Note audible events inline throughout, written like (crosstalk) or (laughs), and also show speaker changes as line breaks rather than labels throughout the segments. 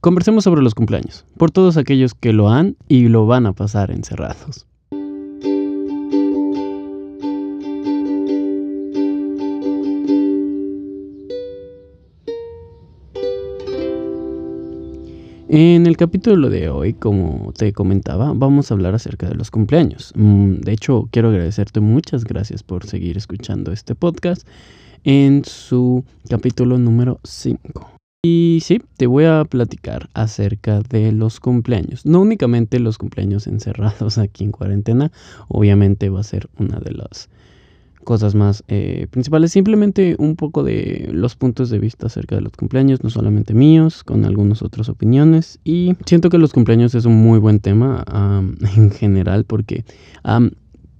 conversemos sobre los cumpleaños, por todos aquellos que lo han y lo van a pasar encerrados. En el capítulo de hoy, como te comentaba, vamos a hablar acerca de los cumpleaños. Mm, de hecho, quiero agradecerte muchas gracias por seguir escuchando este podcast en su capítulo número 5. Y sí, te voy a platicar acerca de los cumpleaños. No únicamente los cumpleaños encerrados (laughs) aquí en cuarentena, obviamente va a ser una de las cosas más eh, principales, simplemente un poco de los puntos de vista acerca de los cumpleaños, no solamente míos, con algunas otras opiniones. Y siento que los cumpleaños es un muy buen tema (laughs) en general porque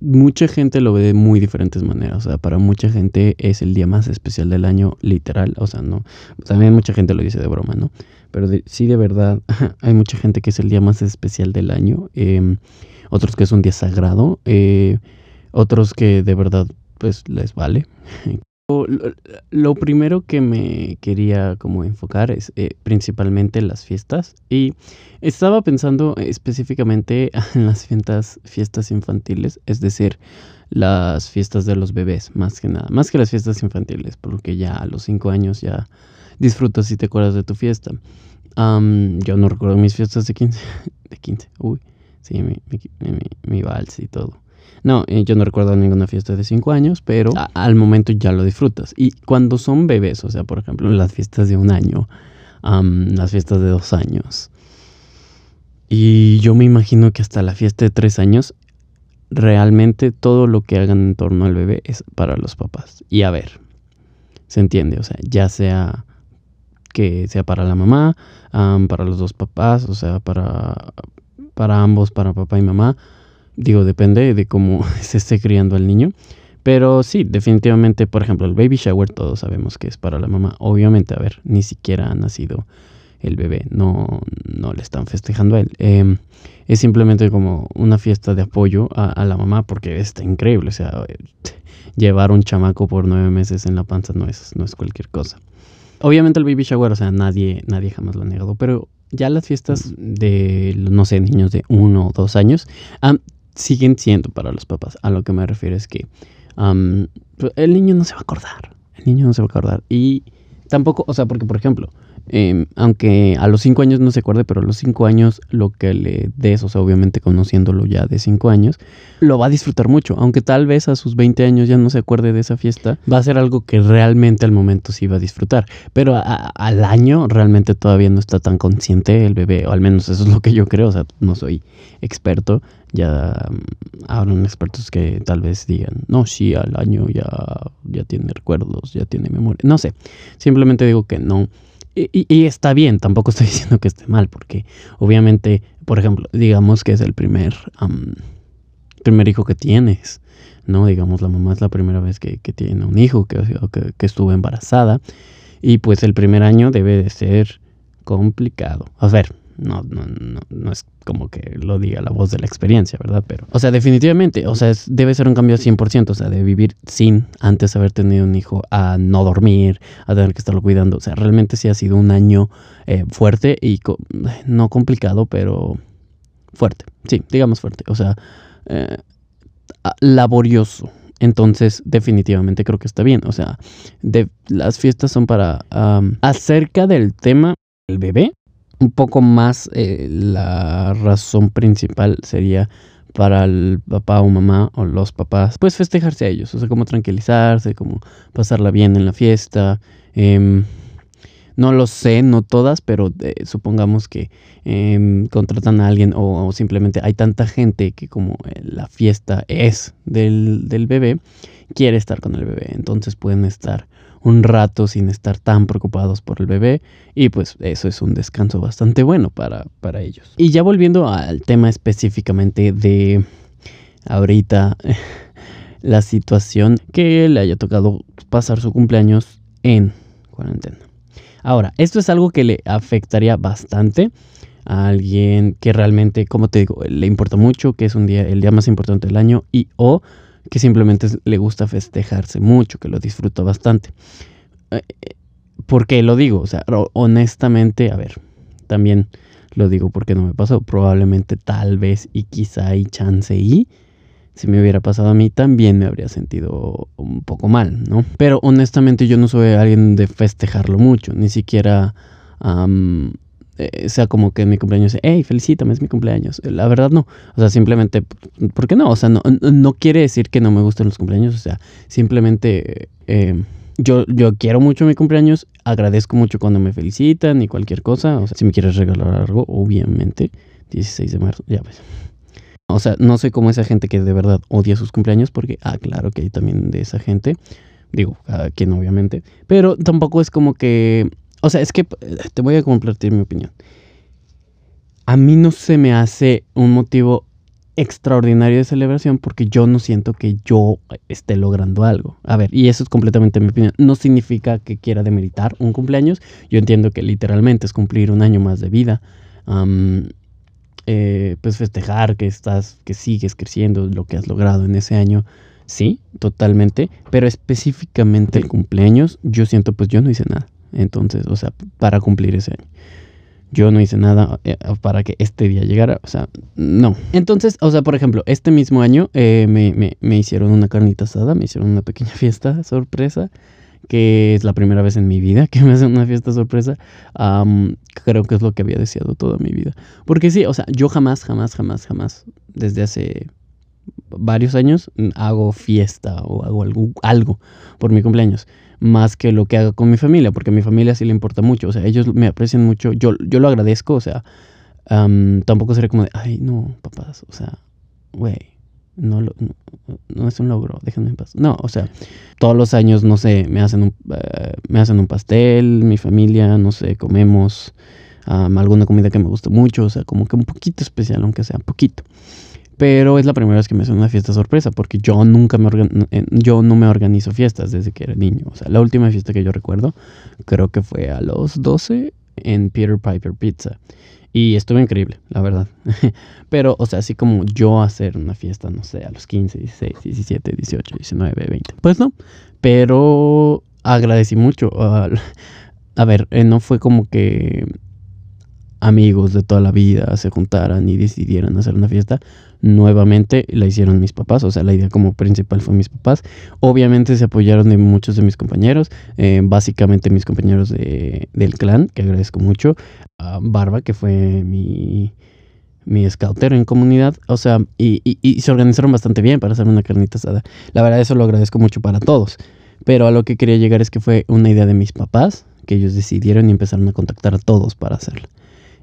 mucha gente lo ve de muy diferentes maneras. O sea, para mucha gente es el día más especial del año, literal. O sea, no. También mucha gente lo dice de broma, ¿no? Pero sí, de verdad, (laughs) hay mucha gente que es el día más especial del año. Em, otros que es un día sagrado. Eh, otros que de verdad pues les vale. (laughs) Lo primero que me quería como enfocar es eh, principalmente las fiestas y estaba pensando específicamente (laughs) en las fiestas, infantiles, es decir, las fiestas de los bebés, más que nada, más que las fiestas infantiles, porque ya a los 5 años ya disfrutas y te acuerdas de tu fiesta. yo no recuerdo mis fiestas de 15, (laughs) de 15, uy, sí, mi, mi, mi vals y todo. No, eh, yo no recuerdo ninguna fiesta de 5 años, pero al momento ya lo disfrutas. Y cuando son bebés, o sea, por ejemplo, las fiestas de un año, las fiestas de dos años. Y yo me imagino que hasta la fiesta de tres años, realmente todo lo que hagan en torno al bebé es para los papás. Y a ver, se entiende, o sea, ya sea que sea para la mamá, para los dos papás, o sea, para, para ambos, para papá y mamá Digo, depende de cómo (laughs) se esté criando el niño. Pero sí, definitivamente, por ejemplo, el baby shower todos sabemos que es para la mamá. Obviamente, a ver, ni siquiera ha nacido el bebé, no, no le están festejando a él. Em, es simplemente como una fiesta de apoyo a, la mamá porque está increíble. O sea, (laughs) llevar un chamaco por nueve meses en la panza no es, no es cualquier cosa. Obviamente el baby shower, o sea, nadie, nadie jamás lo ha negado, pero ya las fiestas de, no sé, niños de uno o dos años, siguen siendo para los papás. A lo que me refiero es que pues, el niño no se va a acordar. El niño no se va a acordar. Y tampoco, o sea, porque por ejemplo, Em, aunque a los 5 años no se acuerde, pero a los 5 años lo que le des, o sea, obviamente conociéndolo ya de 5 años, lo va a disfrutar mucho. Aunque tal vez a sus 20 años ya no se acuerde de esa fiesta, va a ser algo que realmente al momento sí va a disfrutar. Pero al año realmente todavía no está tan consciente el bebé, o al menos eso es lo que yo creo, o sea, no soy experto. Ya mm, habrán expertos que tal vez digan, no, sí, al año ya, ya tiene recuerdos, ya tiene memoria. No sé, simplemente digo que no y, está bien, tampoco estoy (laughs) diciendo que esté mal, porque obviamente, por ejemplo, digamos que es el primer, primer hijo que tienes, ¿no? Digamos, la mamá es la primera vez que, tiene un hijo, que, estuvo embarazada, y pues el primer año debe de ser complicado. A ver, no, no, no, no es como que lo diga la voz de la experiencia, ¿verdad? Pero, o sea, definitivamente, o sea, debe ser un cambio 100%, o sea, de vivir sin antes haber tenido un hijo a no dormir, a tener que estarlo cuidando, o sea, realmente sí ha sido un año eh, fuerte y no complicado, pero fuerte, sí, digamos fuerte, o sea, eh, laborioso. Entonces, definitivamente creo que está bien. O sea, de, las fiestas son para... acerca del tema del bebé, un poco más eh, la razón principal sería para el papá o mamá o los papás, pues festejarse a ellos, o sea, como tranquilizarse, como pasarla bien en la fiesta. Em, no lo sé, no todas, pero eh, supongamos que em, contratan a alguien o, simplemente hay tanta gente que como eh, la fiesta es del, del bebé, quiere estar con el bebé. Entonces pueden estar un rato sin estar tan preocupados por el bebé y pues eso es un descanso bastante bueno para, para ellos. Y ya volviendo al tema específicamente de ahorita (laughs) la situación que le haya tocado pasar su cumpleaños en cuarentena. Ahora, esto es algo que le afectaría bastante a alguien que realmente, como te digo, le importa mucho, que es un día, el día más importante del año y o que simplemente le gusta festejarse mucho, que lo disfruta bastante. Eh, eh, ¿Por qué lo digo? O sea, honestamente, a ver, también lo digo porque no me pasó. Probablemente, tal vez y quizá y chance y si me hubiera pasado a mí también me habría sentido un poco mal, ¿no? Pero honestamente yo no soy alguien de festejarlo mucho, ni siquiera eh, sea como que mi cumpleaños, hey, felicítame, es mi cumpleaños. La verdad no, o sea, simplemente, ¿por qué no? O sea, no, no quiere decir que no me gusten los cumpleaños, o sea, simplemente... Eh, yo, yo quiero mucho mi cumpleaños, agradezco mucho cuando me felicitan y cualquier cosa. O sea, si me quieres regalar algo, obviamente, 16 de marzo, ya pues. O sea, no soy como esa gente que de verdad odia sus cumpleaños, porque, ah, claro que hay también de esa gente. Digo, cada quien obviamente. Pero tampoco es como que... O sea, es que eh, te voy a compartir mi opinión. A mí no se me hace un motivo extraordinario de celebración porque yo no siento que yo esté logrando algo. A ver, y eso es completamente mi opinión. No significa que quiera demeritar un cumpleaños. Yo entiendo que literalmente es cumplir un año más de vida. Eh, pues festejar que estás, que sigues creciendo, lo que has logrado en ese año. Sí, totalmente. Pero específicamente el cumpleaños, yo siento pues yo no hice nada. Entonces, o sea, para cumplir ese año. Yo no hice nada eh, para que este día llegara. O sea, no. Entonces, o sea, por ejemplo, este mismo año eh, me, me, hicieron una carnita asada, me hicieron una pequeña (laughs) fiesta sorpresa que es la primera vez en mi vida que me hacen una fiesta sorpresa, creo que es lo que había deseado toda mi vida. Porque sí, o sea, yo jamás, jamás, jamás, jamás, desde hace varios años, hago fiesta o hago algo por mi cumpleaños, más que lo que hago con mi familia, porque a mi familia sí le importa mucho, o sea, ellos me aprecian mucho, yo, yo lo agradezco, o sea, tampoco sería como de, ay, no, papás, o sea, güey no, no, es un logro, déjenme en paz. No, o sea, todos los años, no sé, me hacen un, eh, me hacen un pastel, mi familia, no sé, comemos alguna comida que me gusta mucho, o sea, como que un poquito especial, aunque sea un poquito. Pero es la primera vez que me hacen una fiesta sorpresa, porque yo nunca me yo no me organizo fiestas desde que era niño. O sea, la última fiesta que yo recuerdo, creo que fue a los 12 en Peter Piper Pizza. Y estuvo increíble, la verdad. (laughs) Pero, o sea, así como yo hacer una fiesta, no sé, a los 15, 16, 17, 18, 19, 20. Pues no. Pero agradecí mucho. (laughs) a ver, eh, no fue como que amigos de toda la vida se juntaran y decidieran hacer una fiesta, nuevamente la hicieron mis papás, o sea, la idea como principal fue mis papás. Obviamente se apoyaron de muchos de mis compañeros, eh, básicamente mis compañeros de, del clan, que agradezco mucho, Barba, que fue mi, mi scoutero en comunidad, o sea, y, y, se organizaron bastante bien para hacer una carnita asada. La verdad, eso lo agradezco mucho para todos. Pero a lo que quería llegar es que fue una idea de mis papás, que ellos decidieron y empezaron a contactar a todos para hacerla.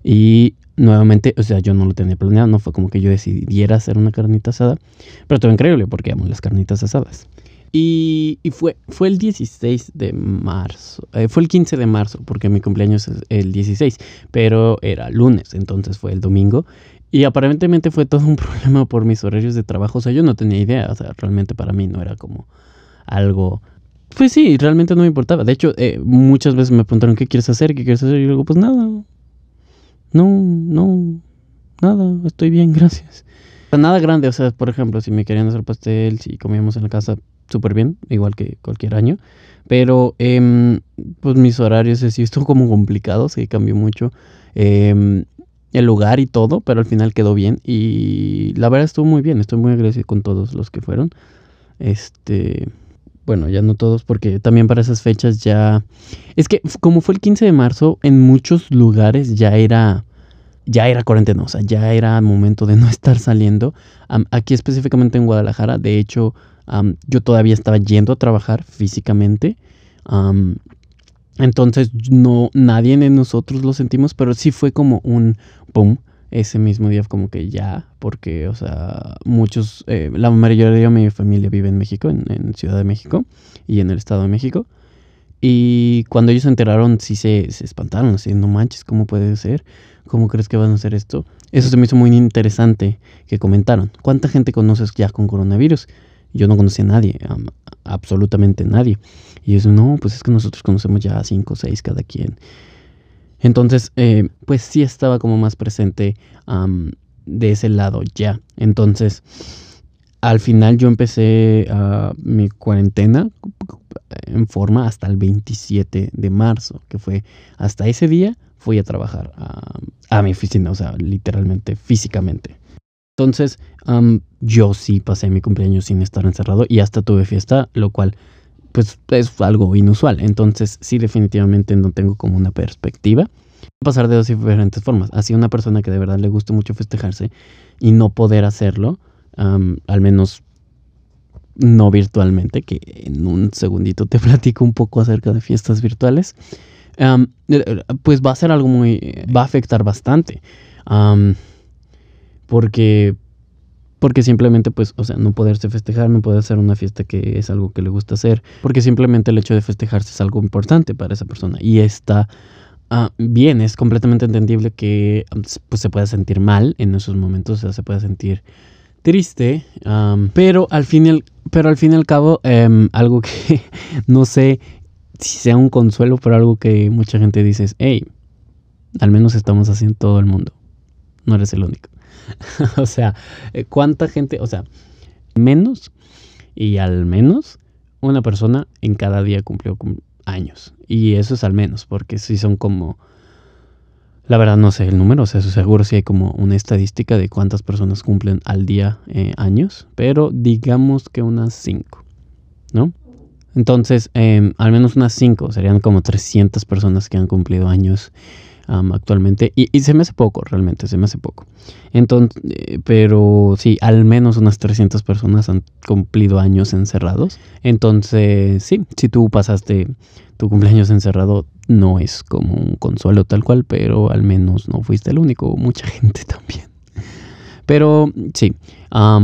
Y nuevamente, o sea, yo no lo tenía planeado, no fue como que yo decidiera hacer una carnita asada, pero todo increíble porque amo las carnitas asadas. Y, fue, fue el 16 de marzo, eh, fue el 15 de marzo, porque mi cumpleaños es el 16, pero era lunes, entonces fue el domingo. Y aparentemente fue todo un (laughs) problema por mis horarios de trabajo, o sea, yo no tenía idea, o sea, realmente para mí no era como algo pues sí, realmente no me importaba. De hecho, eh, muchas veces me preguntaron, ¿qué quieres hacer? ¿Qué quieres hacer? Y luego, pues nada, no, no, nada, estoy bien, gracias. Nada grande, o sea, por ejemplo, si me querían hacer pastel, si comíamos en la casa, súper bien, igual que cualquier año. Pero, eh, pues mis horarios sí están como complicados, que cambió mucho em, el lugar y todo, pero al final quedó bien. Y la verdad estuvo muy bien, estoy muy agradecido con todos los que fueron. Este, bueno, ya no todos, porque también para esas fechas ya... Es que como fue el 15 de marzo, en muchos lugares ya era... Ya era cuarentena, o sea, ya era momento de (laughs) no estar saliendo. aquí específicamente en Guadalajara, de hecho, yo todavía estaba yendo a trabajar físicamente. entonces, no, nadie de nosotros lo sentimos, pero sí fue como un boom ese mismo día como que ya, porque, o sea, muchos, eh, la mayoría de mi familia vive en México, en, Ciudad de México y en el Estado de México. Y cuando ellos se enteraron, sí se, se espantaron, así, no manches, ¿cómo puede ser? ¿Cómo crees que van a hacer esto? Eso se me hizo muy interesante que comentaron. ¿Cuánta gente conoces ya con coronavirus? Yo no conocía a nadie, absolutamente nadie. Y eso, no, pues es que nosotros conocemos ya a cinco o seis cada quien. Entonces, eh, pues sí estaba como más presente de ese lado ya. Entonces, al final yo empecé ah, mi cuarentena en forma hasta el 27 de marzo, que fue hasta ese día fui a trabajar a, mi oficina, o sea, literalmente, físicamente. Entonces, yo sí pasé mi cumpleaños sin estar encerrado y hasta tuve fiesta, lo cual pues es algo inusual. Entonces, sí, definitivamente no tengo como una perspectiva. Pasar de dos diferentes formas. Así una persona que de verdad le gusta mucho festejarse y no poder hacerlo, al menos no virtualmente, que en un segundito te (laughs) platico un poco acerca de fiestas virtuales, eh, pues va a ser algo muy, va a afectar bastante. porque, porque simplemente, pues, o sea, no poderse festejar, no poder hacer una fiesta que es algo que le gusta hacer, porque simplemente el hecho de festejarse es algo importante para esa persona y está ah, bien, es completamente entendible que pues, se pueda sentir mal en esos momentos, o sea, se pueda sentir triste, pero, al fin pero al fin y al cabo, em, algo que (laughs) no sé si sea un consuelo, pero algo que mucha gente dice es, hey, al menos estamos haciendo todo el mundo, no eres el único. (laughs) o sea, eh, ¿cuánta gente, o sea, menos y al menos una persona en cada día cumplió años? Y eso es al menos, porque si son como la verdad no sé el número, o sea, seguro si hay como una estadística de cuántas personas cumplen al día eh, años, pero digamos que unas 5, ¿no? Entonces, em, al menos unas 5, serían como 300 personas que han cumplido años actualmente. Y, se me hace poco, realmente, se me hace poco. Entonces, eh, pero sí, al menos unas 300 personas han cumplido años encerrados. Entonces, sí, si tú pasaste tu cumpleaños encerrado, no es como un consuelo tal cual, pero al menos no fuiste el único, mucha (laughs) gente también. Pero sí, a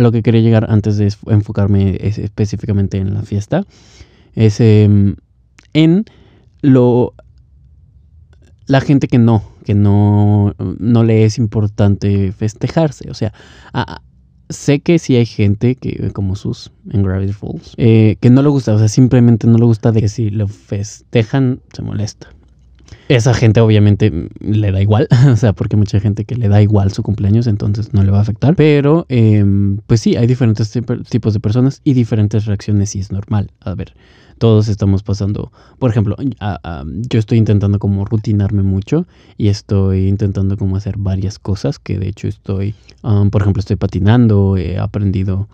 lo que quería llegar antes de enfocarme específicamente en la fiesta, es em, en lo la gente que no, que no, no le es importante festejarse. O sea, sé que sí hay gente que, como sus en Gravity Falls, eh, que no le gusta, o sea, simplemente no le gusta de que si lo festejan se molesta. Esa gente obviamente le da igual, (laughs) o sea, porque mucha gente que le da igual su cumpleaños, entonces no le va a afectar. Pero, em, pues sí, hay diferentes tipos de personas y diferentes reacciones y es normal. A ver, todos estamos pasando, por ejemplo, yo estoy intentando como rutinarme mucho y estoy intentando como hacer varias cosas que de hecho estoy, por ejemplo, estoy patinando, he aprendido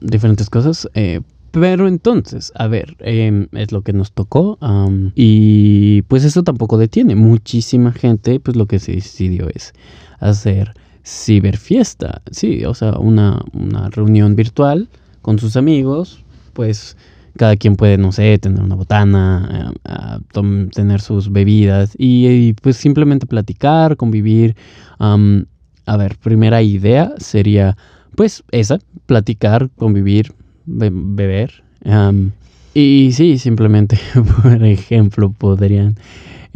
diferentes cosas. Eh, pero entonces, a ver, em, es lo que nos tocó y pues eso tampoco detiene. Muchísima gente, pues lo que se decidió es hacer ciberfiesta, sí, o sea, una, una reunión virtual con sus amigos, pues cada quien puede, no sé, tener una botana, eh, tener sus bebidas y, pues simplemente platicar, convivir. a ver, primera idea sería pues esa, platicar, convivir, beber. y sí, simplemente, (laughs) por ejemplo, podrían...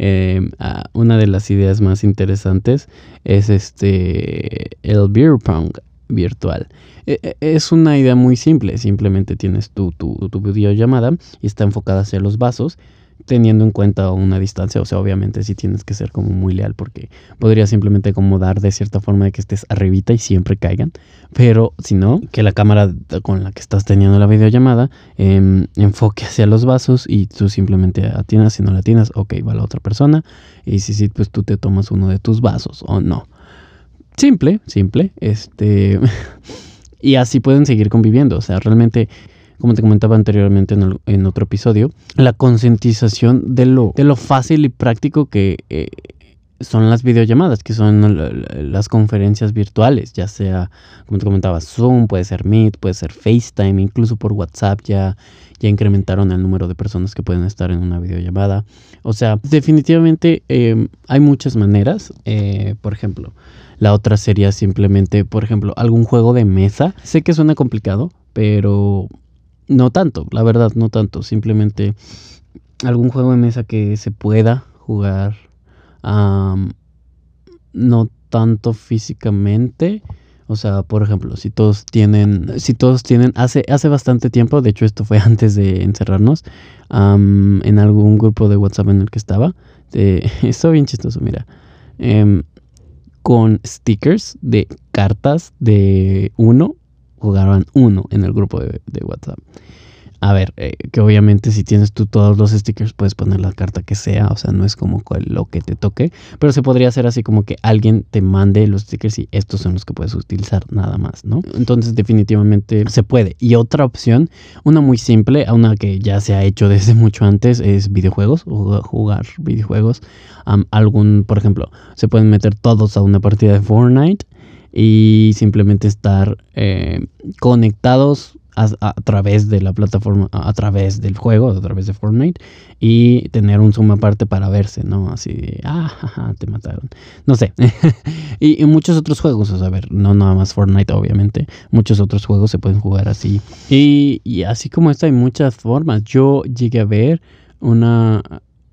Em, una de las ideas más interesantes es este el beer pong virtual. E, e, es una idea muy simple, simplemente tienes tu, tu, tu videollamada y está enfocada hacia los vasos teniendo en cuenta una distancia, o sea, obviamente sí tienes que ser como muy leal porque podría simplemente acomodar de cierta forma de que estés arribita y siempre caigan, pero si no, que la cámara con la que estás teniendo la videollamada em, enfoque hacia los vasos y tú simplemente atinas, si no la atinas, ok, va la otra persona y si sí, pues tú te tomas uno de tus vasos o no. Simple, simple. Este. (laughs) y así pueden seguir conviviendo. O sea, realmente, como te comentaba anteriormente en, otro episodio, la concientización de lo, de lo fácil y práctico que eh, son las videollamadas, que son las conferencias virtuales, ya sea, como te comentaba, Zoom, puede ser Meet, puede ser FaceTime, incluso por WhatsApp ya, ya incrementaron el número de personas que pueden estar en una videollamada. O sea, definitivamente eh, hay muchas maneras. Eh, por ejemplo, la otra sería simplemente, por ejemplo, algún juego de mesa. Sé que suena complicado, pero no tanto, la verdad, no tanto. Simplemente algún juego de mesa que se pueda jugar no tanto físicamente. O sea, por ejemplo, si todos tienen, si todos tienen, hace, hace bastante tiempo, de hecho esto fue (laughs) antes de encerrarnos, en algún grupo de WhatsApp en el que estaba, eh, (laughs) esto bien chistoso, mira. Em, con stickers de cartas de uno, jugaban uno en el grupo de, WhatsApp. A ver, eh, que obviamente si tienes tú todos los stickers puedes poner la carta que sea, o sea, no es como lo que te toque, pero se podría hacer así como que alguien te mande los stickers y estos son los que puedes utilizar nada más, ¿no? Entonces definitivamente se puede. Y otra opción, una muy simple, una que ya se ha hecho (laughs) desde mucho antes, es videojuegos, jugar videojuegos. algún, por ejemplo, se pueden meter todos a una partida de Fortnite y simplemente estar eh, conectados a, través de la plataforma, a, través del juego, a través de Fortnite, y tener un zoom aparte para verse, ¿no? Así de, ah, te mataron. No sé. (laughs) y, muchos otros juegos, o sea, a ver, no nada más Fortnite, obviamente. Muchos otros juegos se pueden jugar así. Y, así como esta, hay muchas formas. Yo llegué a ver una.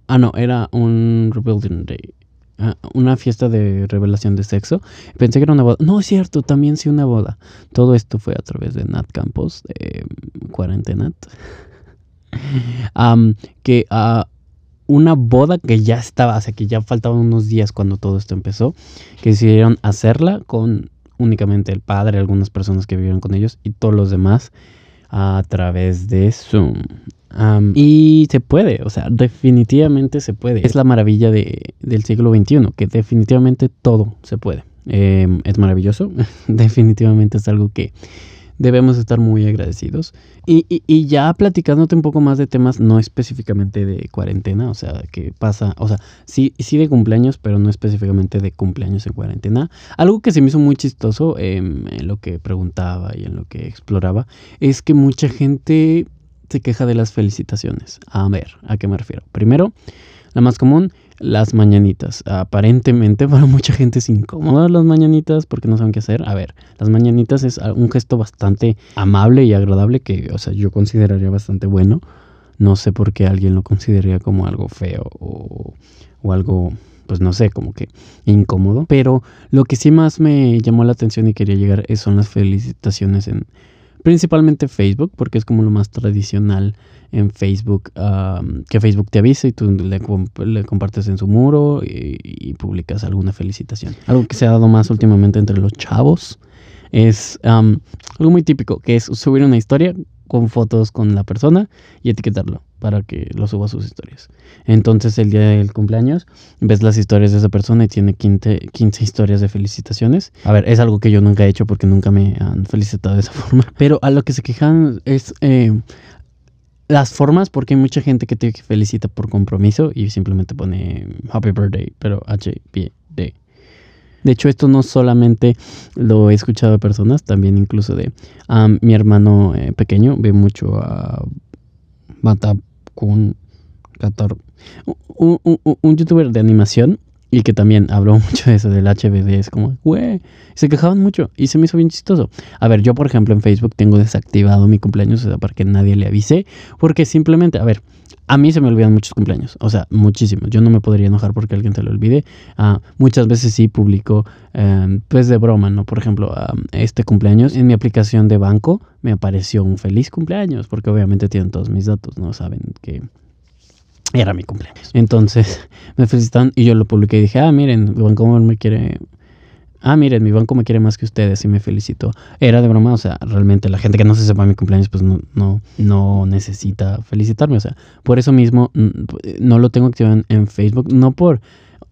Ah, no, era un Rebuilding Day. Ah, una fiesta de revelación de sexo. Pensé que era una boda. No, es cierto, también sí una boda. Todo esto fue a través de Nat Campos, de Cuarentenat. que uh, una boda que ya estaba, o sea, que ya faltaban unos días cuando todo esto empezó, que decidieron hacerla con únicamente el padre, algunas personas que vivieron con ellos y todos los demás a través de Zoom y se puede, o sea, definitivamente se puede. Es la maravilla de, del siglo XXI, que definitivamente todo se puede. Em, es maravilloso, (laughs) definitivamente es algo que debemos estar muy agradecidos. Y, y, ya platicándote un poco más de temas, no específicamente de cuarentena, o sea, que pasa, o sea, sí, sí de cumpleaños, pero no específicamente de cumpleaños en cuarentena. Algo que se me hizo muy chistoso em, en lo que preguntaba y en lo que exploraba, es que mucha gente se queja de las felicitaciones. A ver, ¿a qué me refiero? Primero, la más común, las mañanitas. Aparentemente (laughs) para mucha gente es incómoda las mañanitas porque no saben qué hacer. A ver, las mañanitas es un gesto bastante amable y agradable que, o sea, yo consideraría bastante bueno. No sé por qué alguien lo consideraría como algo feo o, o algo pues no sé, como que incómodo. Pero lo que sí más me llamó la atención y quería llegar son las felicitaciones en, principalmente Facebook, porque es como lo más tradicional en Facebook, que Facebook te avise y tú le, compartes en su muro y, publicas alguna felicitación. Algo que se ha dado más últimamente entre los chavos es algo muy típico, que es subir una historia con fotos con la persona y etiquetarlo para que lo suba a sus historias. Entonces el día del cumpleaños ves las historias de esa persona y tiene 15, 15, historias de felicitaciones. A ver, es algo que yo nunca he hecho porque nunca me han felicitado de esa (laughs) forma. Pero a lo que se quejan es eh, las formas porque hay mucha gente que te felicita por compromiso y simplemente pone Happy Birthday, pero H-B-D. De hecho, esto no solamente lo he escuchado de personas, también incluso de mi hermano eh, pequeño ve mucho a Bata con Qatar, un, un, youtuber de animación y que también habló (laughs) mucho de eso del HBD, es como, güey, se quejaban mucho y se me hizo bien chistoso. A ver, yo por ejemplo en Facebook tengo desactivado mi cumpleaños, o sea, para que nadie le avise, porque simplemente, a ver, a mí se me olvidan muchos cumpleaños, o sea, muchísimos. Yo no me podría enojar porque alguien te lo olvide. Ah, muchas veces sí publico, em, pues de broma, ¿no? Por ejemplo, este cumpleaños en mi aplicación de banco me apareció un feliz cumpleaños, porque obviamente tienen todos mis datos, ¿no? Saben que era mi cumpleaños. Entonces me felicitan y yo lo publiqué y dije, ah, miren, banco me quiere ah, miren, mi banco me quiere más que ustedes y me felicitó. Era de broma, o sea, realmente la gente que no se sepa mi cumpleaños, pues no, no, no necesita felicitarme. O sea, por eso mismo no lo tengo activado en Facebook, no por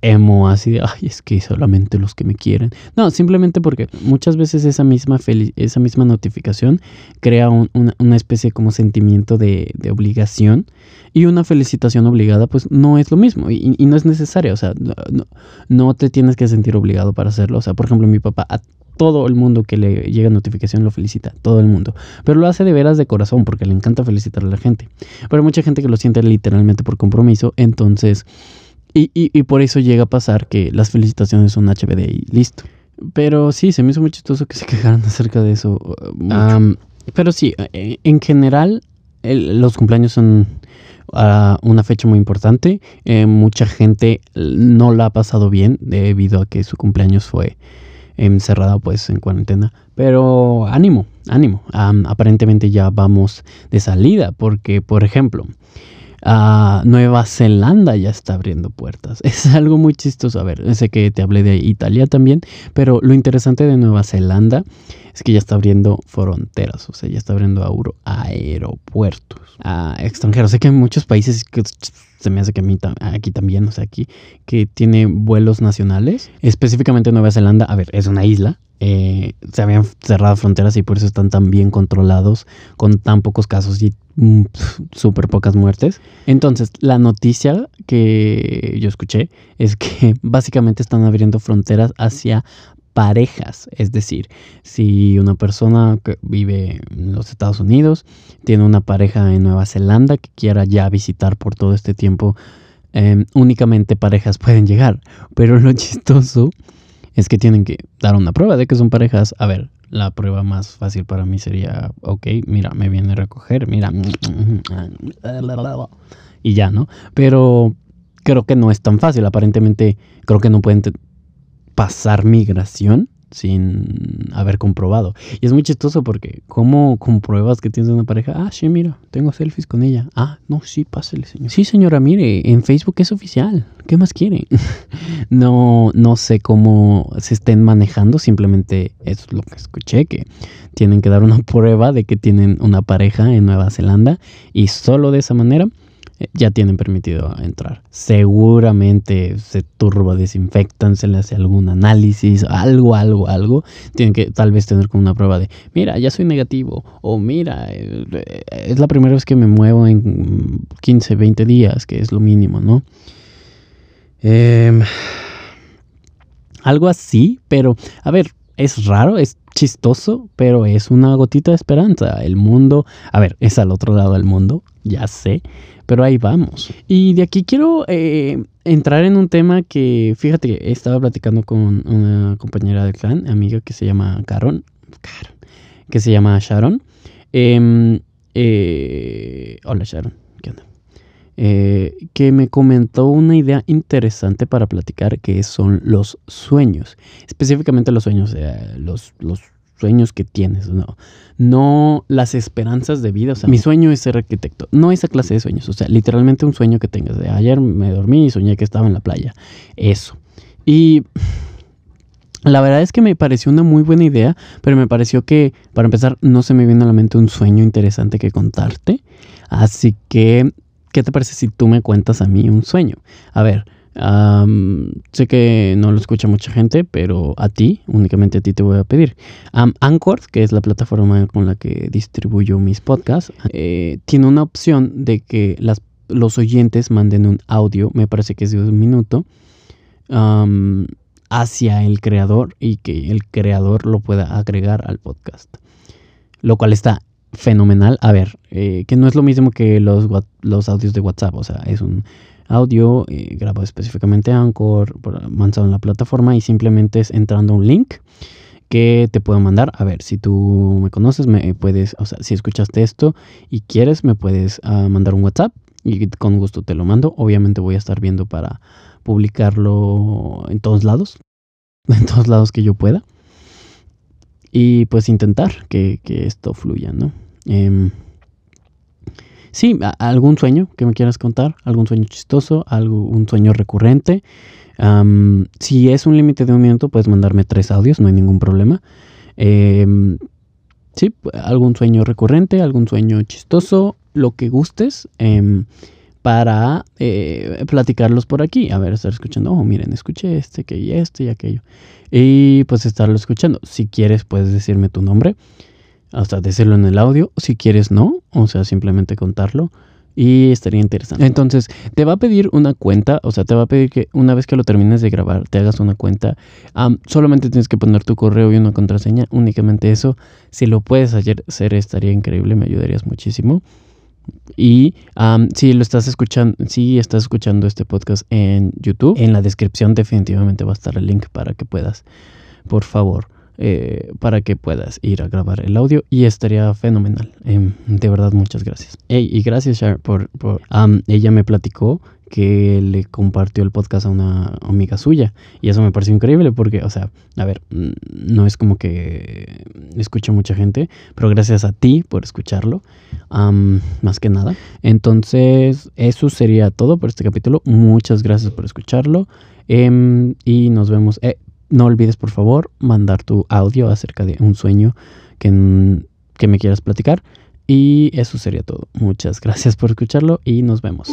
emo, así de, ay, es que solamente los que me quieren. No, simplemente porque muchas veces esa misma, esa misma notificación crea una, especie como sentimiento de, obligación y una felicitación obligada pues no es lo mismo y, no es necesaria, o sea, no, no, te tienes que sentir obligado para hacerlo. O sea, por ejemplo, mi papá a todo el mundo que le llega notificación lo felicita, todo el mundo. Pero lo hace de veras de corazón porque le encanta felicitar a la gente. Pero hay mucha gente que lo siente literalmente por compromiso, entonces y, y, por eso llega a pasar que las felicitaciones son HBD y listo. Pero sí, se me hizo muy chistoso que se (laughs) quejaran acerca de eso. Uh, pero sí, eh, en general, los cumpleaños son uh, una fecha muy importante. Eh, mucha gente no la ha pasado bien debido a que su cumpleaños fue encerrado pues en cuarentena. Pero ánimo, ánimo. aparentemente ya vamos de salida porque, por ejemplo, Ah, Nueva Zelanda ya está abriendo puertas. (laughs) Es algo muy chistoso. A ver, sé que te hablé de Italia también, pero lo interesante de Nueva Zelanda es que ya está abriendo fronteras, o sea, ya está abriendo aeropuertos a extranjeros. Sé que en muchos países que se me hace que a mí aquí también, o sea, aquí que tiene vuelos nacionales, específicamente Nueva Zelanda, a ver, es una isla, eh, se habían cerrado fronteras y por eso están tan bien controlados, con tan pocos casos y mm, súper pocas muertes. Entonces, la noticia que yo escuché es que (laughs) básicamente están abriendo fronteras hacia parejas, es decir, si una persona que vive en los Estados Unidos tiene una pareja en Nueva Zelanda que quiera ya visitar por todo este tiempo, em, únicamente parejas pueden llegar, pero lo chistoso es que tienen que dar una prueba de que son parejas. A ver, la prueba más fácil para mí sería, ok, mira, me viene a recoger, mira, y ya, ¿no? Pero creo que no es tan fácil, aparentemente creo que no pueden pasar migración sin haber comprobado. Y es muy chistoso porque ¿cómo compruebas que tienes una pareja? Ah, sí, mira, tengo selfies con ella. Ah, no, sí, pásale, señor. Sí, señora, mire, en Facebook es oficial. ¿Qué más quiere? (laughs) no, no sé cómo se estén manejando, simplemente es lo que escuché, que tienen que dar una (laughs) prueba de que tienen una pareja en Nueva Zelanda y solo de esa manera ya tienen permitido entrar. Seguramente se turbo desinfectan, se le hace algún análisis, algo, algo, algo. Tienen que tal vez tener como una prueba de, mira, ya soy negativo, o mira, eh, es la primera vez que me muevo en 15, 20 días, que es lo mínimo, ¿no? Em, algo así, pero a ver, es raro, es chistoso, pero es una gotita de esperanza. El mundo, a ver, es al otro lado del mundo, ya sé, pero ahí vamos. Y de aquí quiero eh, entrar en un tema que, fíjate, estaba platicando con una compañera del clan, amiga que se llama Caron, que se llama Sharon. Em, eh, hola Sharon, ¿qué onda? Eh, que me comentó una idea interesante para platicar que son los sueños, específicamente los sueños, los, los sueños que tienes, no, no las esperanzas de vida. O sea, mi sueño es ser arquitecto, no esa clase de sueños, o sea, literalmente un sueño que tengas. De ayer me dormí y soñé que estaba en la playa, eso. Y la verdad es que me pareció una muy buena idea, pero me pareció que, para empezar, no se me viene a la mente un sueño interesante que contarte. Así que, ¿qué te parece si tú me cuentas a mí un sueño? A ver, sé que no lo escucha mucha gente, pero a ti, únicamente a ti te voy a pedir. Anchor, que es la plataforma con la que distribuyo mis podcasts, eh, tiene una opción de que los oyentes manden un audio, me parece que es de un minuto, hacia el creador y que el creador lo pueda agregar al podcast. Lo cual está fenomenal. A ver, eh, que no es lo mismo que los, los audios de WhatsApp, o sea, es un audio eh, grabado específicamente Anchor, lanzado en la plataforma y simplemente es entrando un link que te puedo mandar. A ver, si tú me conoces, me puedes, o sea, si escuchaste esto y quieres, me puedes ah, mandar un WhatsApp y con gusto te lo mando. Obviamente voy a estar viendo para publicarlo en todos lados, (laughs) en todos lados que yo pueda. Y pues intentar que, esto fluya, ¿no? Em, Sí, algún sueño que me quieras contar, algún sueño chistoso, algún sueño recurrente. si es un límite de un minuto, puedes mandarme tres audios, no hay ningún problema. Em, sí, algún sueño recurrente, algún sueño chistoso, lo que gustes, em, para eh, platicarlos por aquí. A ver, estar escuchando, oh, miren, escuché este, que y este y aquello. Y pues estarlo escuchando. Si quieres, puedes decirme tu nombre hasta decirlo en el audio. Si quieres, no. O sea, simplemente contarlo. Y estaría interesante. Entonces, te va a pedir una cuenta. O sea, te va a pedir que una vez que lo termines de grabar, te hagas una cuenta. solamente tienes que poner tu correo y una contraseña. Únicamente eso. Si lo puedes hacer, estaría increíble. Me ayudarías muchísimo. Y si lo estás escuchando, si estás escuchando este podcast en YouTube, en la descripción definitivamente va a estar el link para que puedas, por favor, eh, para que puedas ir a grabar el audio y estaría fenomenal. Em, de verdad, muchas gracias. y gracias, Char, por... ella me platicó que le compartió el podcast a una amiga suya. Y eso me pareció increíble porque, o sea, a ver, mm, no es como que escucha mucha gente, pero gracias a ti por escucharlo, más que nada. Entonces, eso sería todo por este capítulo. Muchas gracias por escucharlo. Em, y nos vemos. Eh, no olvides, por favor, mandar tu audio acerca de un sueño que, que me quieras platicar. Y eso sería todo. Muchas gracias por escucharlo y nos vemos.